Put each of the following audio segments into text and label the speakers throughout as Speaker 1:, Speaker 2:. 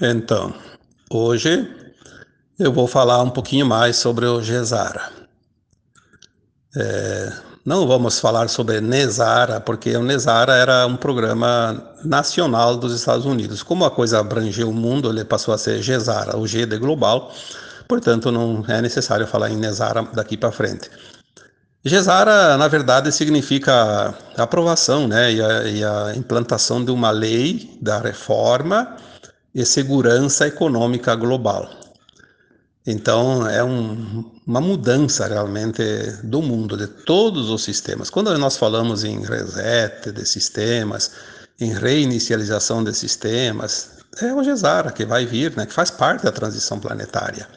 Speaker 1: Então, hoje eu vou falar um pouquinho mais sobre o Gesara. É, não vamos falar sobre Nesara, porque o Nesara era um programa nacional dos Estados Unidos. Como a coisa abrangeu o mundo, ele passou a ser Gesara, o G de global, portanto não é necessário falar em Nesara daqui para frente. Gesara, na verdade, significa aprovação né, e a, e a implantação de uma lei da reforma e segurança econômica global. Então, é um, uma mudança realmente do mundo, de todos os sistemas. Quando nós falamos em reset de sistemas, em reinicialização de sistemas, é o GESARA que vai vir, né, que faz parte da transição planetária.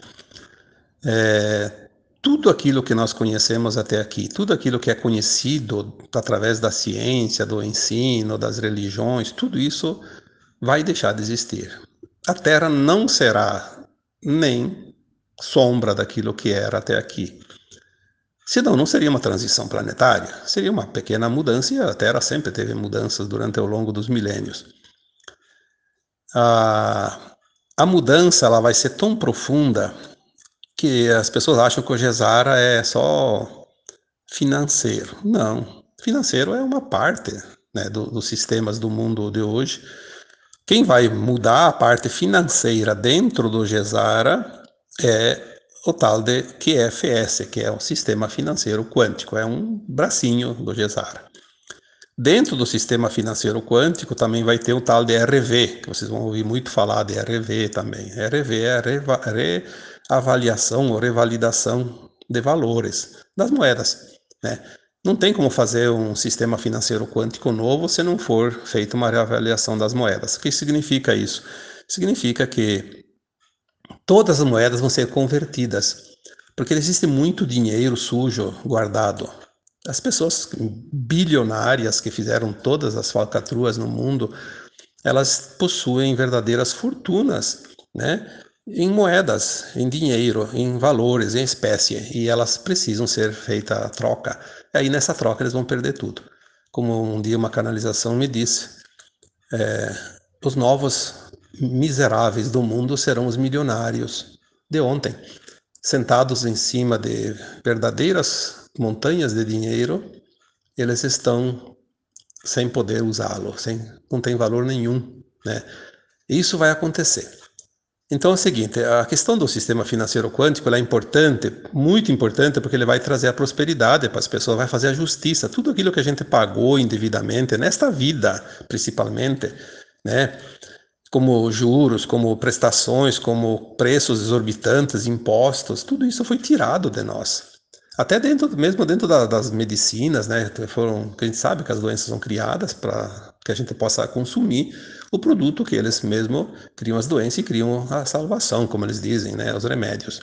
Speaker 1: É, tudo aquilo que nós conhecemos até aqui, tudo aquilo que é conhecido através da ciência, do ensino, das religiões, tudo isso vai deixar de existir a Terra não será nem sombra daquilo que era até aqui. Senão, não seria uma transição planetária, seria uma pequena mudança, e a Terra sempre teve mudanças durante ao longo dos milênios. A, a mudança ela vai ser tão profunda que as pessoas acham que o Gesara é só financeiro. Não, financeiro é uma parte né, do, dos sistemas do mundo de hoje, quem vai mudar a parte financeira dentro do GESARA é o tal de QFS, que é o Sistema Financeiro Quântico, é um bracinho do GESARA. Dentro do sistema financeiro quântico também vai ter o tal de RV, que vocês vão ouvir muito falar de RV também. RV é a reavaliação ou revalidação de valores das moedas. Né? Não tem como fazer um sistema financeiro quântico novo se não for feita uma reavaliação das moedas. O que significa isso? Significa que todas as moedas vão ser convertidas, porque existe muito dinheiro sujo guardado. As pessoas bilionárias que fizeram todas as falcatruas no mundo, elas possuem verdadeiras fortunas, né? Em moedas, em dinheiro, em valores, em espécie, e elas precisam ser feita a troca. Aí nessa troca eles vão perder tudo. Como um dia uma canalização me disse, é, os novos miseráveis do mundo serão os milionários de ontem, sentados em cima de verdadeiras montanhas de dinheiro, eles estão sem poder usá-lo, sem não tem valor nenhum, né? Isso vai acontecer. Então é o seguinte, a questão do sistema financeiro quântico é importante, muito importante, porque ele vai trazer a prosperidade para as pessoas, vai fazer a justiça, tudo aquilo que a gente pagou indevidamente, nesta vida principalmente, né? como juros, como prestações, como preços exorbitantes, impostos, tudo isso foi tirado de nós. Até dentro, mesmo dentro da, das medicinas, né, foram, que a gente sabe que as doenças são criadas para que a gente possa consumir o produto que eles mesmo criam as doenças e criam a salvação, como eles dizem, né, os remédios.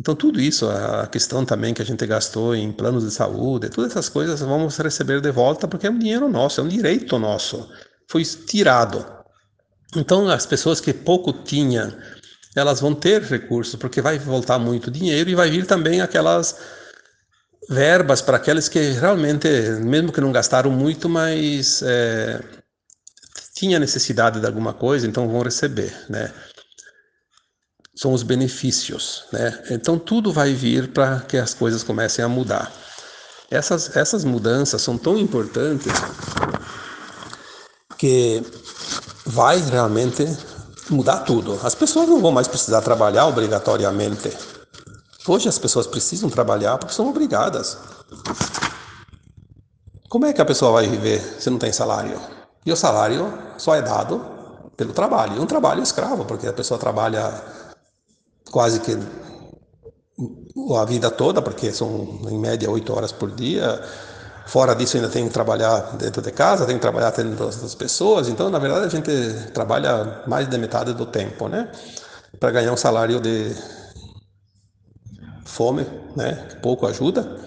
Speaker 1: Então tudo isso, a questão também que a gente gastou em planos de saúde, todas essas coisas vamos receber de volta porque é um dinheiro nosso, é um direito nosso, foi tirado. Então as pessoas que pouco tinham, elas vão ter recursos porque vai voltar muito dinheiro e vai vir também aquelas verbas para aqueles que realmente, mesmo que não gastaram muito, mas é, tinha necessidade de alguma coisa, então vão receber, né? São os benefícios, né? Então tudo vai vir para que as coisas comecem a mudar. Essas, essas mudanças são tão importantes que vai realmente mudar tudo. As pessoas não vão mais precisar trabalhar obrigatoriamente. Hoje as pessoas precisam trabalhar porque são obrigadas. Como é que a pessoa vai viver se não tem salário? E o salário só é dado pelo trabalho. Um trabalho escravo, porque a pessoa trabalha quase que a vida toda, porque são em média oito horas por dia. Fora disso, ainda tem que trabalhar dentro de casa, tem que trabalhar atendendo as pessoas. Então, na verdade, a gente trabalha mais de metade do tempo, né? Para ganhar um salário de fome, né? Pouco ajuda,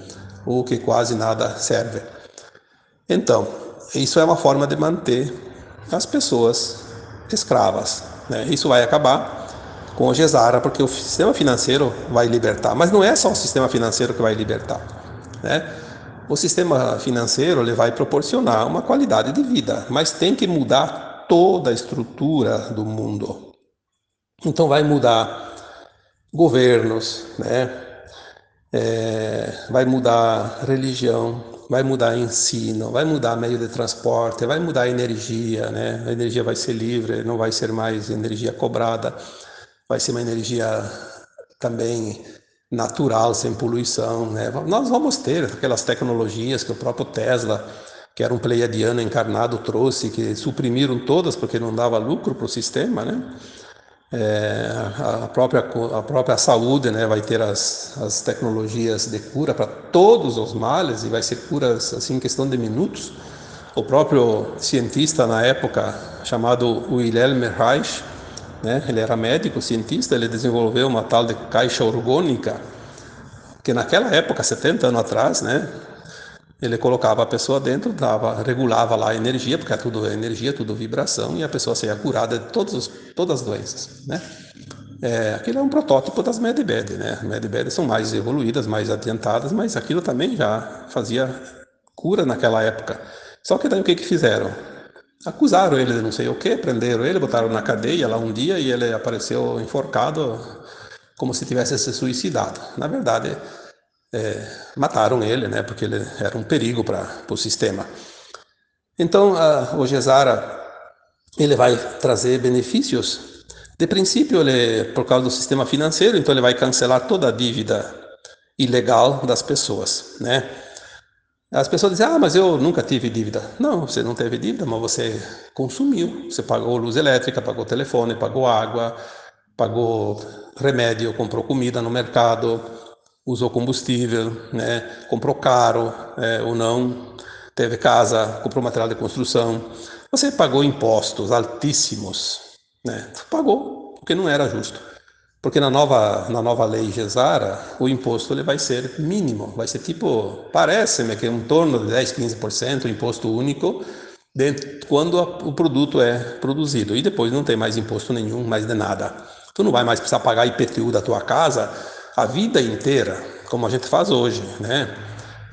Speaker 1: ou que quase nada serve. Então, isso é uma forma de manter as pessoas escravas. Né? Isso vai acabar com o Gesara, porque o sistema financeiro vai libertar. Mas não é só o sistema financeiro que vai libertar. Né? O sistema financeiro ele vai proporcionar uma qualidade de vida, mas tem que mudar toda a estrutura do mundo. Então vai mudar governos, né? É, vai mudar religião, vai mudar ensino, vai mudar meio de transporte, vai mudar energia, né? A energia vai ser livre, não vai ser mais energia cobrada, vai ser uma energia também natural, sem poluição, né? Nós vamos ter aquelas tecnologias que o próprio Tesla, que era um pleiadiano encarnado, trouxe, que suprimiram todas porque não dava lucro para o sistema, né? É, a, própria, a própria saúde né, vai ter as, as tecnologias de cura para todos os males e vai ser curas assim em questão de minutos. O próprio cientista na época, chamado Wilhelm Reich, né, ele era médico, cientista, ele desenvolveu uma tal de caixa orgânica, que naquela época, 70 anos atrás, né, ele colocava a pessoa dentro, dava, regulava lá a energia, porque é tudo energia, tudo vibração, e a pessoa saía curada de todos, todas as doenças, né? É, aquilo é um protótipo das Medbed, né? Medbed são mais evoluídas, mais adiantadas, mas aquilo também já fazia cura naquela época. Só que daí o que que fizeram? Acusaram ele de não sei o que, prenderam ele, botaram na cadeia lá um dia e ele apareceu enforcado como se tivesse se suicidado. Na verdade, é, mataram ele, né, porque ele era um perigo para o sistema. Então, a, o Gesara ele vai trazer benefícios. De princípio, ele, por causa do sistema financeiro, então ele vai cancelar toda a dívida ilegal das pessoas, né? As pessoas dizem, ah, mas eu nunca tive dívida. Não, você não teve dívida, mas você consumiu. Você pagou luz elétrica, pagou telefone, pagou água, pagou remédio, comprou comida no mercado, usou combustível, né, comprou caro é, ou não, teve casa, comprou material de construção. Você pagou impostos altíssimos, né? Pagou, porque não era justo. Porque na nova, na nova lei Gesara, o imposto ele vai ser mínimo, vai ser tipo, parece-me que em torno de 10, 15% imposto único quando a, o produto é produzido. E depois não tem mais imposto nenhum, mais de nada. Tu não vai mais precisar pagar IPTU da tua casa a vida inteira, como a gente faz hoje, né?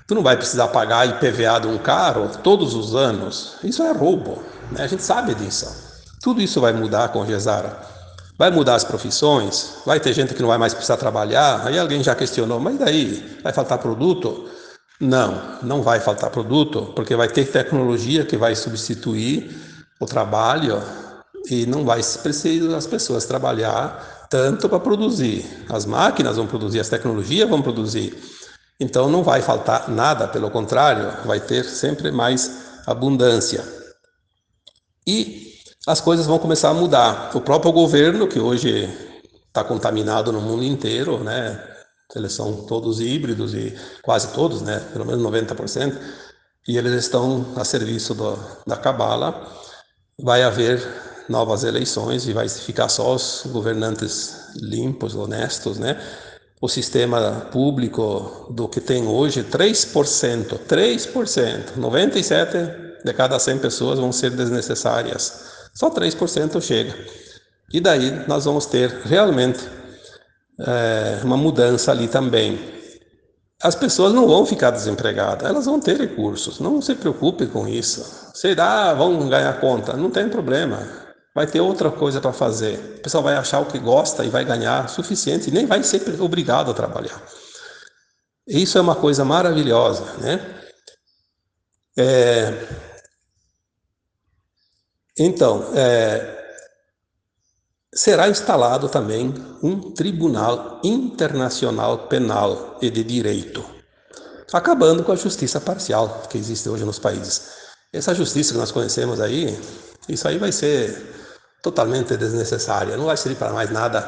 Speaker 1: Tu não vai precisar pagar IPVA de um carro todos os anos. Isso é roubo, né? A gente sabe disso. Tudo isso vai mudar com Gesara. Vai mudar as profissões, vai ter gente que não vai mais precisar trabalhar. Aí alguém já questionou, mas daí? Vai faltar produto? Não, não vai faltar produto, porque vai ter tecnologia que vai substituir o trabalho e não vai precisar as pessoas trabalhar tanto para produzir. As máquinas vão produzir, as tecnologias vão produzir. Então não vai faltar nada, pelo contrário, vai ter sempre mais abundância. E as coisas vão começar a mudar. O próprio governo, que hoje está contaminado no mundo inteiro, né? Eles são todos híbridos e quase todos, né? Pelo menos 90%. E eles estão a serviço do, da cabala. Vai haver novas eleições e vai ficar só os governantes limpos, honestos, né? O sistema público do que tem hoje, 3%, 3%, 97 de cada 100 pessoas vão ser desnecessárias. Só 3% chega. E daí nós vamos ter realmente é, uma mudança ali também. As pessoas não vão ficar desempregadas, elas vão ter recursos. Não se preocupe com isso. Será, vão ganhar conta, não tem problema vai ter outra coisa para fazer. O pessoal vai achar o que gosta e vai ganhar suficiente e nem vai ser obrigado a trabalhar. Isso é uma coisa maravilhosa, né? É... Então, é... será instalado também um Tribunal Internacional Penal e de Direito, acabando com a justiça parcial que existe hoje nos países. Essa justiça que nós conhecemos aí, isso aí vai ser totalmente desnecessária, não vai servir para mais nada,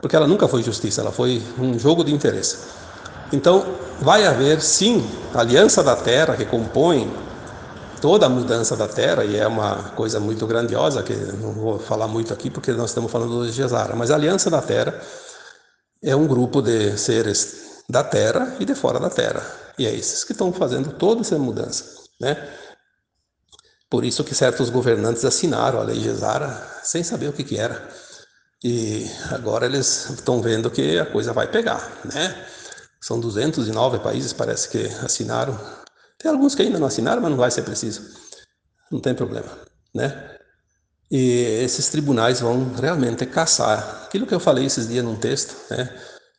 Speaker 1: porque ela nunca foi justiça, ela foi um jogo de interesse. Então, vai haver sim a aliança da terra que compõe toda a mudança da terra, e é uma coisa muito grandiosa, que não vou falar muito aqui porque nós estamos falando de Gesara, mas a aliança da terra é um grupo de seres da terra e de fora da terra, e é esses que estão fazendo toda essa mudança, né? Por isso que certos governantes assinaram a lei Gesara sem saber o que, que era. E agora eles estão vendo que a coisa vai pegar, né? São 209 países, parece que assinaram. Tem alguns que ainda não assinaram, mas não vai ser preciso. Não tem problema, né? E esses tribunais vão realmente caçar aquilo que eu falei esses dias num texto, né?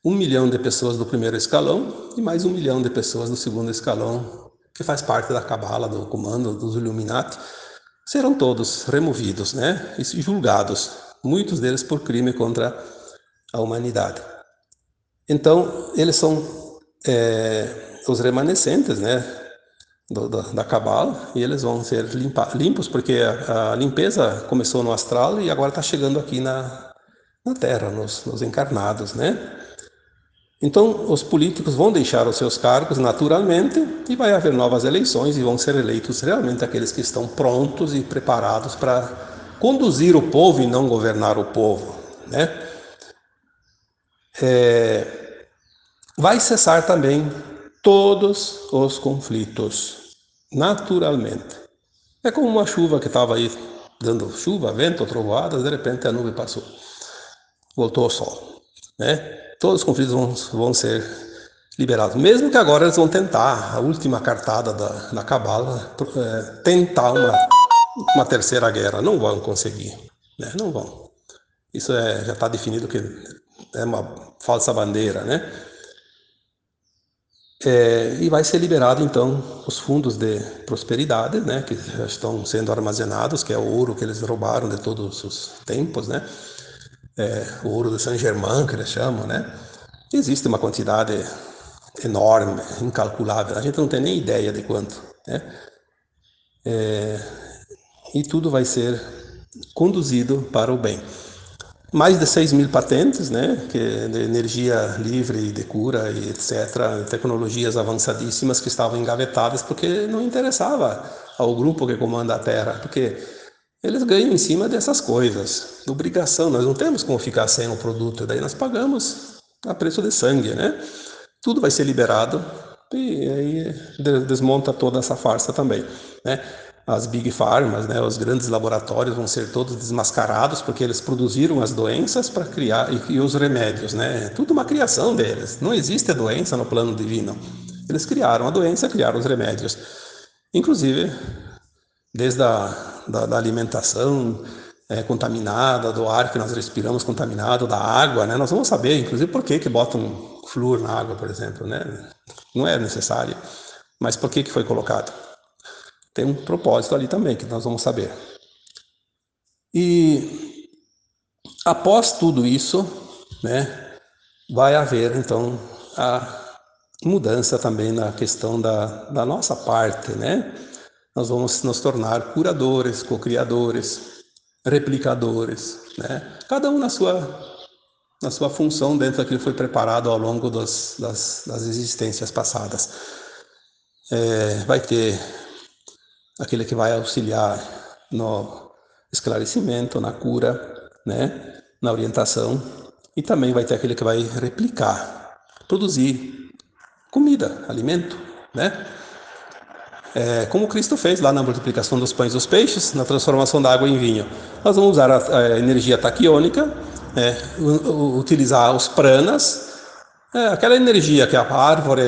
Speaker 1: Um milhão de pessoas do primeiro escalão e mais um milhão de pessoas do segundo escalão, que faz parte da cabala, do comando dos Illuminati, serão todos removidos, né? E julgados, muitos deles por crime contra a humanidade. Então, eles são é, os remanescentes, né? do, da, da cabala e eles vão ser limpa, limpos porque a, a, limpeza começou no astral e agora está chegando aqui na, na Terra, nos, nos encarnados, né? Então, os políticos vão deixar os seus cargos naturalmente e vai haver novas eleições e vão ser eleitos realmente aqueles que estão prontos e preparados para conduzir o povo e não governar o povo, né? É, vai cessar também todos os conflitos, naturalmente. É como uma chuva que estava aí dando chuva, vento, trovoadas, de repente a nuvem passou, voltou ao sol, né? Todos os conflitos vão, vão ser liberados, mesmo que agora eles vão tentar, a última cartada da, da cabala, é, tentar uma, uma terceira guerra, não vão conseguir, né? Não vão. Isso é, já está definido que é uma falsa bandeira, né? É, e vai ser liberado então os fundos de prosperidade, né, que já estão sendo armazenados, que é o ouro que eles roubaram de todos os tempos, né, é, o ouro de Saint Germain que eles chamam, né. Existe uma quantidade enorme, incalculável. A gente não tem nem ideia de quanto, né. É, e tudo vai ser conduzido para o bem mais de 6 mil patentes, né, que de energia livre, de cura e etc., tecnologias avançadíssimas que estavam engavetadas porque não interessava ao grupo que comanda a Terra, porque eles ganham em cima dessas coisas, obrigação, nós não temos como ficar sem o produto, daí nós pagamos a preço de sangue, né? Tudo vai ser liberado e aí desmonta toda essa farsa também, né? as big pharmas, né, os grandes laboratórios vão ser todos desmascarados porque eles produziram as doenças para criar e, e, os remédios, né? Tudo uma criação deles. Não existe a doença no plano divino. Eles criaram a doença, criaram os remédios. Inclusive, desde a da, da alimentação é, contaminada, do ar que nós respiramos contaminado, da água, né? Nós vamos saber, inclusive, por que que botam flúor na água, por exemplo, né? Não é necessário. Mas por que que foi colocado? tem um propósito ali também, que nós vamos saber. E após tudo isso, né, vai haver então a mudança também na questão da, da nossa parte, né? Nós vamos nos tornar curadores, co-criadores, replicadores, né? Cada um na sua na sua função dentro daquilo que foi preparado ao longo das, das, das existências passadas. É, vai ter aquele que vai auxiliar no esclarecimento, na cura, né, na orientação, e também vai ter aquele que vai replicar, produzir comida, alimento, né? É, como Cristo fez lá na multiplicação dos pães e dos peixes, na transformação da água em vinho. Nós vamos usar a, a energia taquiônica, é, utilizar os pranas, é, aquela energia que a árvore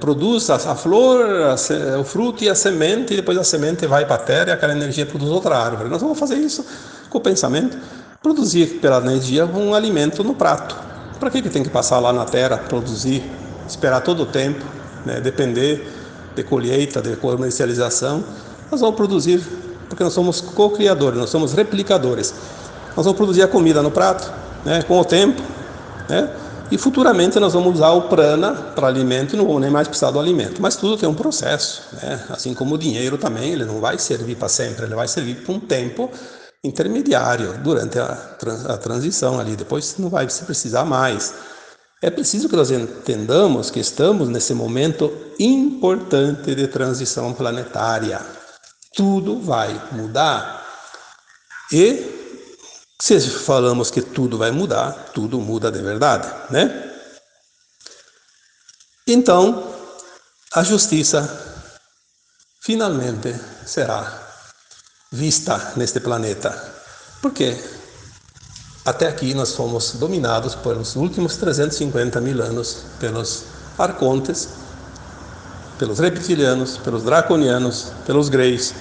Speaker 1: produz, a, a flor, a, o fruto e a semente, e depois a semente vai para a terra e aquela energia produz outra árvore. Nós vamos fazer isso com o pensamento, produzir pela energia um alimento no prato. Para que, que tem que passar lá na terra, produzir, esperar todo o tempo, né, depender de colheita, de comercialização? Nós vamos produzir, porque nós somos co-criadores, nós somos replicadores. Nós vamos produzir a comida no prato, né, com o tempo, né? E futuramente nós vamos usar o prana para alimento e não vamos nem mais precisar do alimento. Mas tudo tem um processo, né? Assim como o dinheiro também, ele não vai servir para sempre, ele vai servir por um tempo intermediário durante a, a transição ali. Depois não vai se precisar mais. É preciso que nós entendamos que estamos nesse momento importante de transição planetária. Tudo vai mudar. E se falamos que tudo vai mudar, tudo muda de verdade, né? Então, a justiça finalmente será vista neste planeta. Porque até aqui nós fomos dominados pelos últimos 350 mil anos pelos arcontes, pelos reptilianos, pelos draconianos, pelos greys,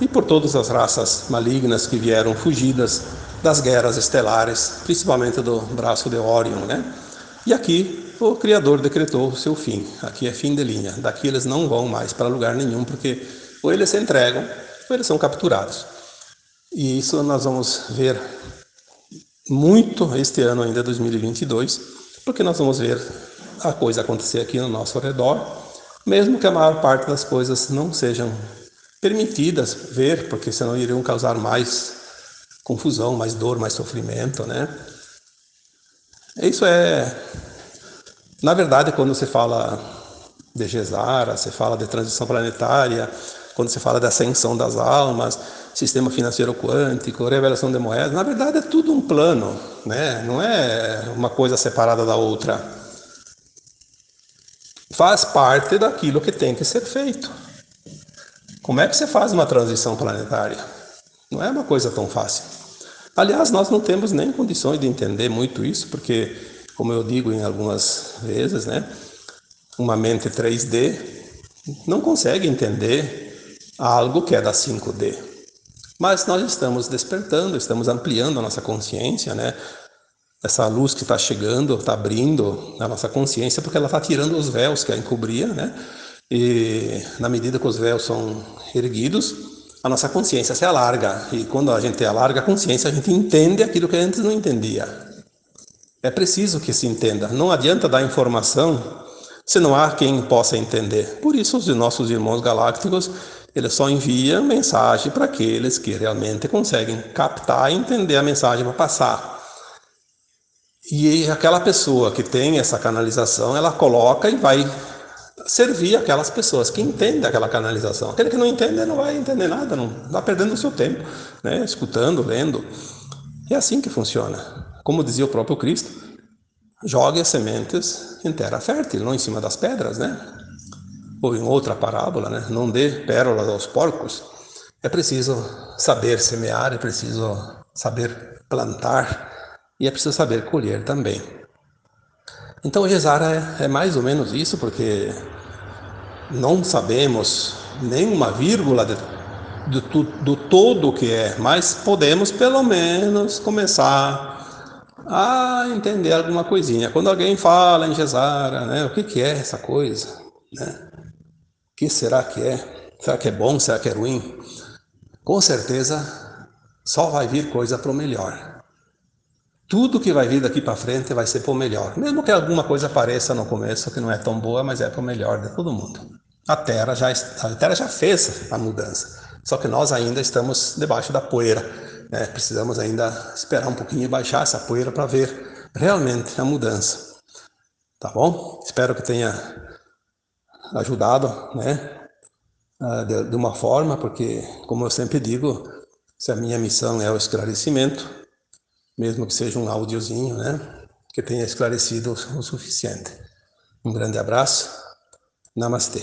Speaker 1: e por todas as raças malignas que vieram fugidas das guerras estelares, principalmente do braço de Orion, né? E aqui o Criador decretou o seu fim. Aqui é fim de linha. Daqui eles não vão mais para lugar nenhum, porque ou eles se entregam ou eles são capturados. E isso nós vamos ver muito este ano ainda, 2022, porque nós vamos ver a coisa acontecer aqui no nosso redor, mesmo que a maior parte das coisas não sejam permitidas ver, porque senão iriam causar mais confusão, mais dor, mais sofrimento, né? Isso é, na verdade, quando você fala de Gesara, você fala de transição planetária, quando você fala da ascensão das almas, sistema financeiro quântico, revelação de moedas, na verdade é tudo um plano, né? Não é uma coisa separada da outra. Faz parte daquilo que tem que ser feito. Como é que você faz uma transição planetária? Não é uma coisa tão fácil. Aliás, nós não temos nem condições de entender muito isso, porque, como eu digo em algumas vezes, né, uma mente 3D não consegue entender algo que é da 5D. Mas nós estamos despertando, estamos ampliando a nossa consciência, né? Essa luz que está chegando, está abrindo a nossa consciência, porque ela está tirando os véus que a encobria, né? E na medida que os véus são erguidos, a nossa consciência se alarga. E quando a gente alarga a consciência, a gente entende aquilo que antes não entendia. É preciso que se entenda. Não adianta dar informação se não há quem possa entender. Por isso, os nossos irmãos galácticos, eles só enviam mensagem para aqueles que realmente conseguem captar e entender a mensagem para passar. E aquela pessoa que tem essa canalização, ela coloca e vai servir aquelas pessoas que entendem aquela canalização. Aquele que não entende não vai entender nada, não está perdendo o seu tempo, né? escutando, lendo. É assim que funciona. Como dizia o próprio Cristo, jogue as sementes em terra fértil, não em cima das pedras, né? Ou em outra parábola, né? Não dê pérolas aos porcos. É preciso saber semear, é preciso saber plantar e é preciso saber colher também. Então Gesara é, é mais ou menos isso, porque não sabemos nem uma vírgula de, do, do todo que é, mas podemos pelo menos começar a entender alguma coisinha. Quando alguém fala em Gesara, né, o que, que é essa coisa? Né? Que será que é? Será que é bom? Será que é ruim? Com certeza só vai vir coisa para o melhor. Tudo que vai vir daqui para frente vai ser para o melhor. Mesmo que alguma coisa apareça no começo que não é tão boa, mas é para o melhor de todo mundo. A Terra já a Terra já fez a mudança. Só que nós ainda estamos debaixo da poeira. Né? Precisamos ainda esperar um pouquinho e baixar essa poeira para ver realmente a mudança. Tá bom? Espero que tenha ajudado, né? Ah, de uma forma, porque, como eu sempre digo, se a minha missão é o esclarecimento, mesmo que seja um áudiozinho, né? Que tenha esclarecido o suficiente. Um grande abraço. Namastê.